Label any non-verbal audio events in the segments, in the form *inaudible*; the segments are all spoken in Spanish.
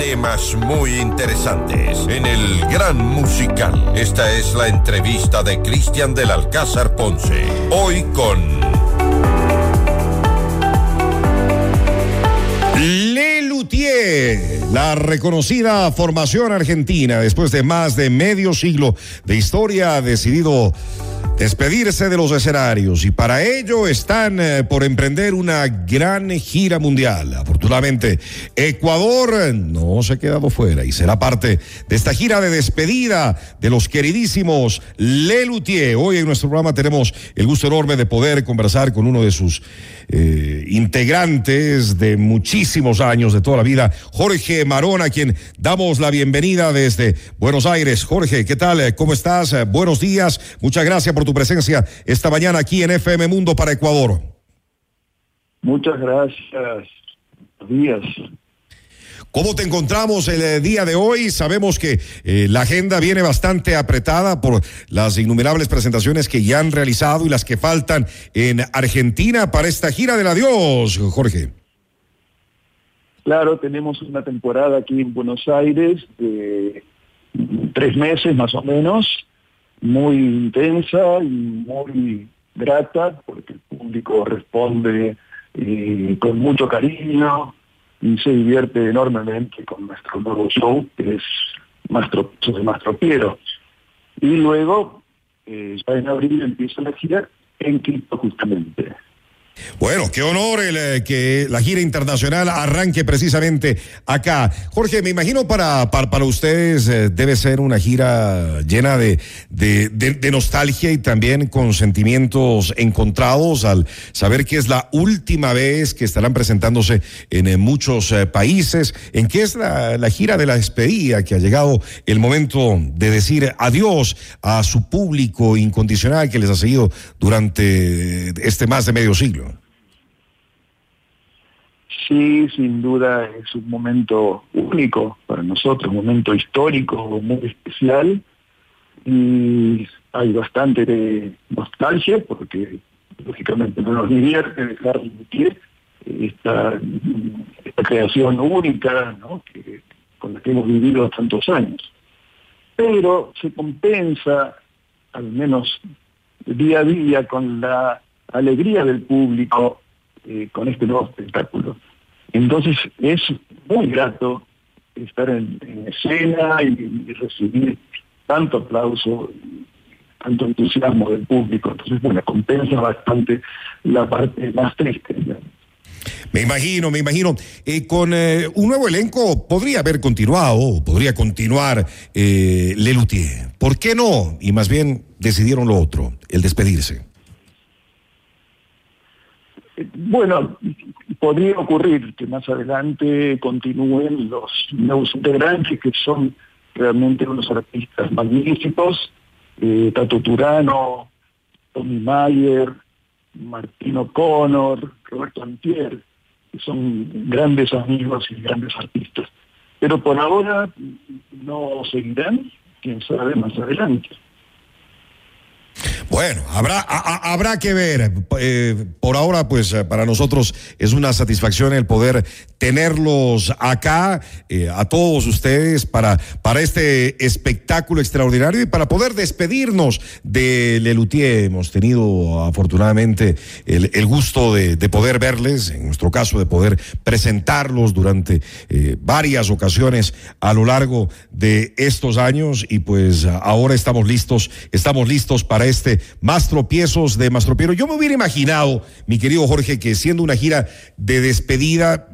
temas muy interesantes en el Gran Musical. Esta es la entrevista de Cristian del Alcázar Ponce. Hoy con... Le Luthier, la reconocida formación argentina, después de más de medio siglo de historia, ha decidido despedirse de los escenarios y para ello están eh, por emprender una gran gira mundial. Afortunadamente, Ecuador no se ha quedado fuera y será parte de esta gira de despedida de los queridísimos Le Luthier. Hoy en nuestro programa tenemos el gusto enorme de poder conversar con uno de sus eh, integrantes de muchísimos años, de toda la vida, Jorge Marón, a quien damos la bienvenida desde Buenos Aires. Jorge, ¿qué tal? ¿Cómo estás? Buenos días. Muchas gracias por tu presencia esta mañana aquí en FM Mundo para Ecuador. Muchas gracias. Buenos días. ¿Cómo te encontramos el eh, día de hoy? Sabemos que eh, la agenda viene bastante apretada por las innumerables presentaciones que ya han realizado y las que faltan en Argentina para esta gira del adiós, Jorge. Claro, tenemos una temporada aquí en Buenos Aires de tres meses más o menos, muy intensa y muy grata, porque el público responde eh, con mucho cariño y se divierte enormemente con nuestro nuevo show, que es Mastro, de Mastro Piero. Y luego, eh, ya en abril empieza la gira en Quito justamente. Bueno, qué honor eh, que la gira internacional arranque precisamente acá. Jorge, me imagino para, para, ustedes eh, debe ser una gira llena de, de, nostalgia y también con sentimientos encontrados al saber que es la última vez que estarán presentándose en, eh, muchos países, en que es la, la gira de la despedida, que ha llegado el momento de decir adiós a su público incondicional que les ha seguido durante este más de medio siglo. Sí, sin duda es un momento único para nosotros, un momento histórico muy especial. Y hay bastante de nostalgia porque lógicamente no nos divierte dejar de esta, esta creación única con la que hemos vivido tantos años. Pero se compensa, al menos día a día, con la alegría del público eh, con este nuevo espectáculo. Entonces es muy grato estar en, escena y, recibir tanto aplauso, tanto entusiasmo del público. Entonces, bueno, compensa bastante la parte más triste. Me imagino, me imagino. Eh, con eh, un nuevo elenco podría haber continuado, podría continuar eh, Lelutier. ¿Por qué no? Y más bien decidieron lo otro, el despedirse. Bueno, podría ocurrir que más adelante continúen los nuevos integrantes que son realmente unos artistas magníficos, eh, Tato Turano, Tommy Mayer, Martino Connor, Roberto Antier, que son grandes amigos y grandes artistas. Pero por ahora no seguirán, quién sabe más adelante. Bueno, habrá, habrá que ver. Eh, por ahora, pues eh, para nosotros es una satisfacción el poder tenerlos acá, eh, a todos ustedes, para, para este espectáculo extraordinario y para poder despedirnos de Lelutier. Hemos tenido afortunadamente el, el gusto de, de, poder verles, en nuestro caso de poder presentarlos durante varias ocasiones a lo largo de estos años y pues ahora estamos listos, estamos listos para este más tropiezos de Mastropiero. Yo me hubiera imaginado, mi querido Jorge, que siendo una gira de despedida,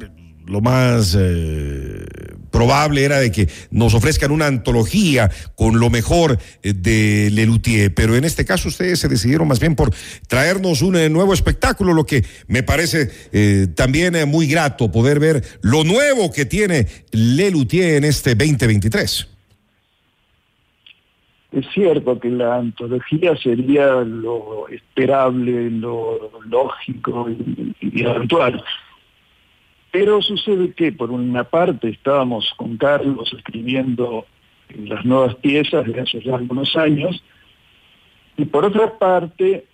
lo más eh, probable era de que nos ofrezcan una antología con lo mejor eh, de Lelutier, pero en este caso ustedes se decidieron más bien por traernos un eh, nuevo espectáculo, lo que me parece también muy grato poder ver lo nuevo que tiene Lelutier en este 2023 es cierto que la antología sería lo esperable, lo lógico y, habitual. Pero sucede que por una parte estábamos con Carlos escribiendo las nuevas piezas de hace ya algunos años, y por otra parte,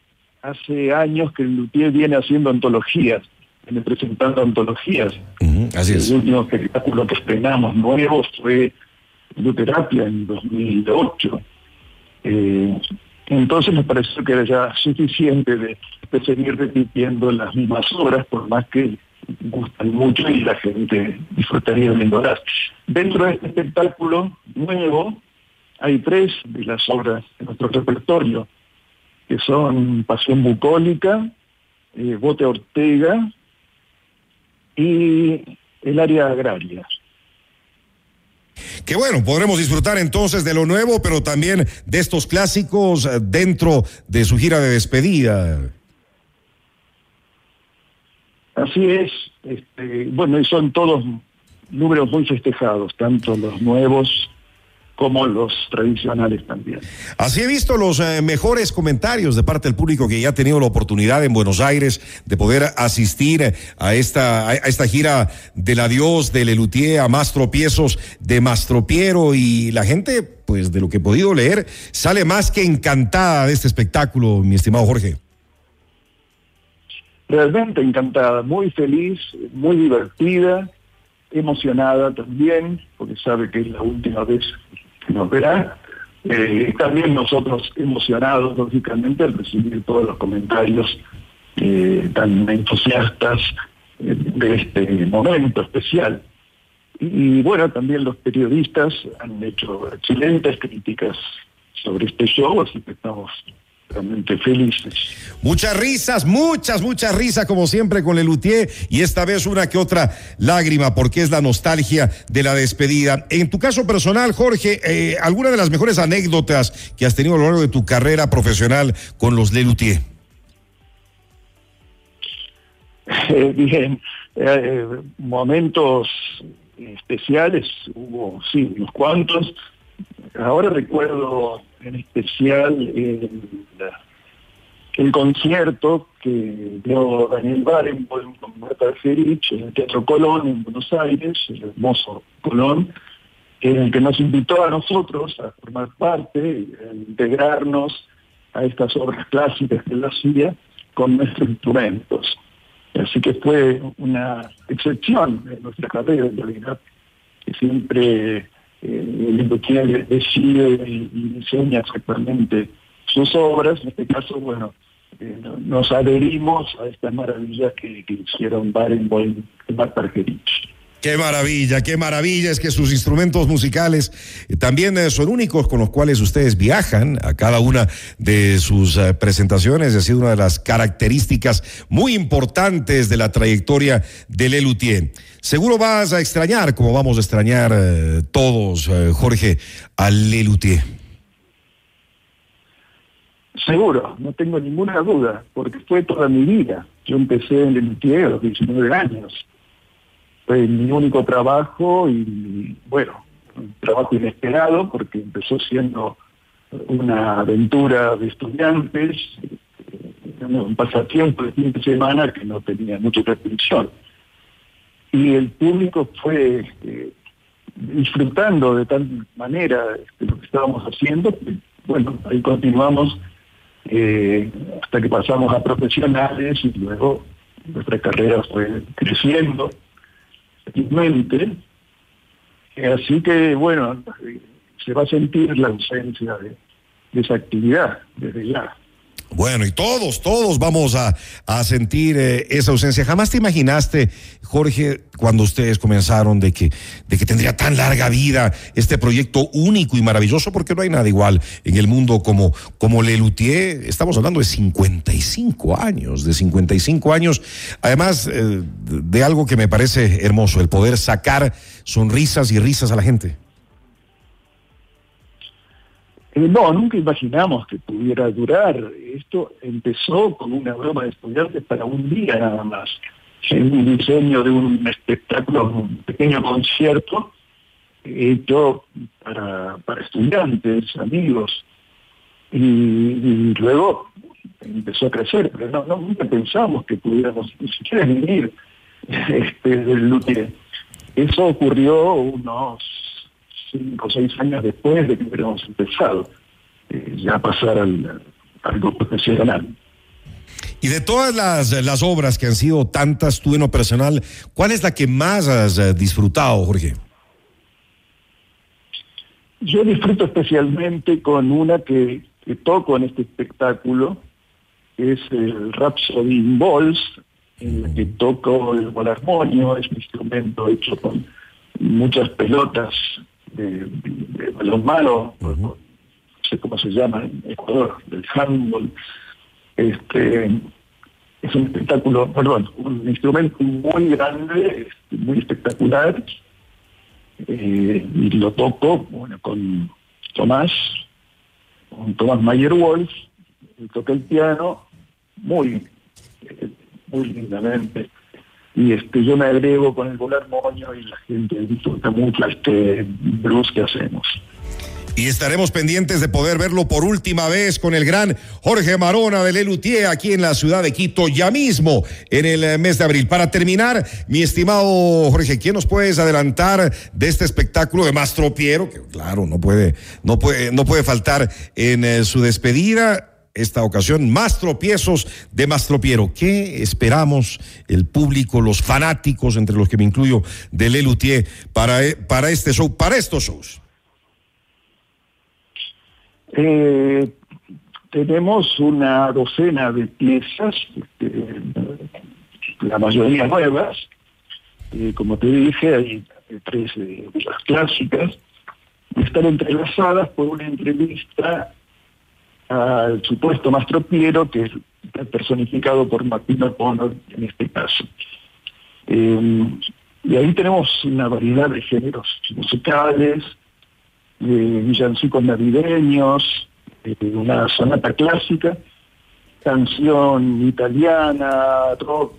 hace años que el Luthier viene haciendo antologías, viene presentando antologías. así es. El último espectáculo que estrenamos nuevo fue Luterapia en 2008. Eh, entonces me pareció que era ya suficiente de, seguir repitiendo las mismas obras, por más que gustan mucho y la gente disfrutaría viéndolas. Dentro de este espectáculo nuevo hay tres de las obras de nuestro repertorio, que son Pasión Bucólica, eh, Bote Ortega y el área agraria. Que bueno, podremos disfrutar entonces de lo nuevo, pero también de estos clásicos eh, dentro de su gira de despedida. Así es, este, bueno, y son todos números muy festejados, tanto los nuevos como los tradicionales también. Así he visto los eh, mejores comentarios de parte del público que ya ha tenido la oportunidad en Buenos Aires de poder asistir a esta, a esta gira del adiós de Lelutier a más tropiezos de Mastropiero y la gente, pues de lo que he podido leer, sale más que encantada de este espectáculo, mi estimado Jorge. Realmente encantada, muy feliz, muy divertida, emocionada también, porque sabe que es la última vez nos verá. Eh, también nosotros emocionados, lógicamente, al recibir todos los comentarios eh, tan entusiastas eh, de este momento especial. Y, bueno, también los periodistas han hecho excelentes críticas sobre este show, así que estamos felices. Muchas risas, muchas, muchas risas, como siempre con Lelutier, y esta vez una que otra lágrima, porque es la nostalgia de la despedida. En tu caso personal, Jorge, eh, ¿alguna de las mejores anécdotas que has tenido a lo largo de tu carrera profesional con los Lelutier? *laughs* Eh, bien, eh, momentos especiales, hubo, sí, unos cuantos. Ahora recuerdo en especial el, concierto que dio Daniel Barenboim con Marta Ferich en el Teatro Colón en Buenos Aires, el hermoso Colón, en el que nos invitó a nosotros a formar parte, a integrarnos a estas obras clásicas que él hacía con nuestros instrumentos. Así que fue una excepción en nuestra carrera en realidad, que siempre el industrial decide y, diseña exactamente sus obras, en este caso, bueno, eh, nos adherimos a estas maravillas que, hicieron Barenboim y Martargerich. Qué maravilla, qué maravilla es que sus instrumentos musicales eh, también eh, son únicos con los cuales ustedes viajan a cada una de sus presentaciones. Ha sido una de las características muy importantes de la trayectoria de Lelutier. Seguro vas a extrañar, como vamos a extrañar eh, todos, eh, Jorge, a Lelutier. Seguro, no tengo ninguna duda, porque fue toda mi vida. Yo empecé en Lelutier a los 19 años. Fue mi único trabajo y, bueno, un trabajo inesperado porque empezó siendo una aventura de estudiantes, eh, un pasatiempo de fin de semana que no tenía mucha restricción y el público fue este, disfrutando de tal manera este, lo que estábamos haciendo, bueno, ahí continuamos eh, hasta que pasamos a profesionales y luego nuestra carrera fue creciendo Así que, bueno, se va a sentir la ausencia de, de esa actividad desde ya. Bueno, y todos, todos vamos a, sentir eh, esa ausencia. Jamás te imaginaste, Jorge, cuando ustedes comenzaron de que, de que tendría tan larga vida este proyecto único y maravilloso, porque no hay nada igual en el mundo como, como. Estamos hablando de 55 años, de 55 años. Además, eh, de algo que me parece hermoso, el poder sacar sonrisas y risas a la gente. Eh, no, nunca imaginamos que pudiera durar. Esto empezó con una broma de estudiantes para un día nada más. En un diseño de un espectáculo, un pequeño concierto hecho para, para estudiantes, amigos. Y, luego empezó a crecer, pero no, nunca pensamos que pudiéramos ni siquiera vivir *laughs* este, del Eso ocurrió unos cinco o seis años después de que hubiéramos empezado eh, ya a pasar al, algo profesional. Y de todas las, las obras que han sido tantas, tú en lo personal, ¿cuál es la que más has eh, disfrutado, Jorge? Yo disfruto especialmente con una que, que toco en este espectáculo, que es el Rhapsody in Balls, en la que toco el bolarmonio, es un instrumento hecho con muchas pelotas de, de balonmano, no sé cómo se llama en Ecuador, del handball. Este, es un espectáculo, perdón, un instrumento muy grande, este, muy espectacular, eh, y lo toco bueno, con Tomás, con Tomás Mayer Wolf, toca el piano muy, eh, muy lindamente. Y este, yo me agrego con el volar moño y la gente disfruta mucho este blues que hacemos y estaremos pendientes de poder verlo por última vez con el gran Jorge Marona de Lelutier aquí en la ciudad de Quito ya mismo en el eh, mes de abril. Para terminar, mi estimado Jorge, ¿quién nos puedes adelantar de este espectáculo de Mastro Piero? Que claro, no puede, no puede, no puede faltar en eh, su despedida esta ocasión, más tropiezos de Mastropiero. ¿Qué esperamos el público, los fanáticos, entre los que me incluyo, de Lelutier para, eh, para este show, para estos shows? Eh, tenemos una docena de piezas, este, la mayoría nuevas. Eh, como te dije, hay tres de clásicas. Están entrelazadas por una entrevista al supuesto Mastro Piero, que es personificado por Martino Pono en este caso. Eh, y ahí tenemos una variedad de géneros musicales, de villancicos navideños, una sonata clásica, canción italiana, rock,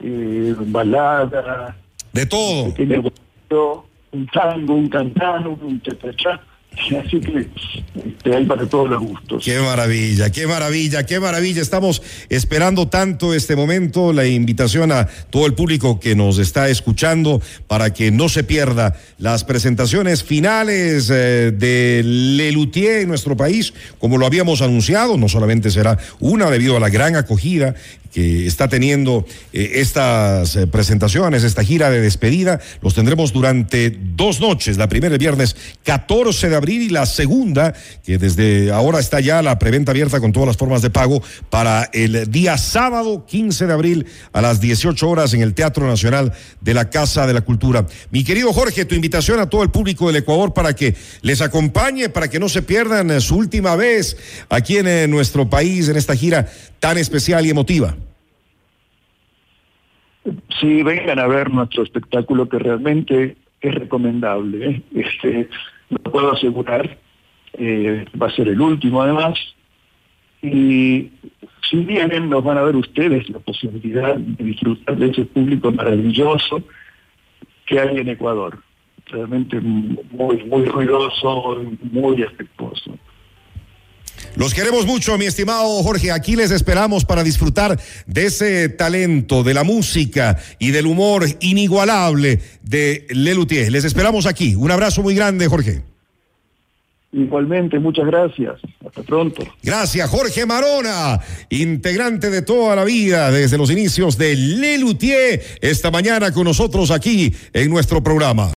eh, balada. De todo. un tango, un cantano, un cha Así que este, hay para todos los gustos. Qué maravilla, qué maravilla, qué maravilla. Estamos esperando tanto este momento, la invitación a todo el público que nos está escuchando para que no se pierda las presentaciones finales eh, de Lelutier en nuestro país, como lo habíamos anunciado, no solamente será una debido a la gran acogida que está teniendo eh, estas eh, presentaciones, esta gira de despedida. Los tendremos durante dos noches, la primera el viernes 14 de abril y la segunda, que desde ahora está ya la preventa abierta con todas las formas de pago, para el día sábado 15 de abril a las 18 horas en el Teatro Nacional de la Casa de la Cultura. Mi querido Jorge, tu invitación a todo el público del Ecuador para que les acompañe, para que no se pierdan eh, su última vez aquí en nuestro país en esta gira tan especial y emotiva. Sí, vengan a ver nuestro espectáculo que realmente es recomendable. Este, lo puedo asegurar. Eh, va a ser el último además. Y si vienen, nos van a ver ustedes la posibilidad de disfrutar de ese público maravilloso que hay en Ecuador. Realmente muy, muy ruidoso, muy afectuoso. Los queremos mucho, mi estimado Jorge. Aquí les esperamos para disfrutar de ese talento, de la música y del humor inigualable de Lelutier. Les esperamos aquí. Un abrazo muy grande, Jorge. Igualmente, muchas gracias. Hasta pronto. Gracias, Jorge Marona, integrante de toda la vida desde los inicios de Lelutier, esta mañana con nosotros aquí en nuestro programa.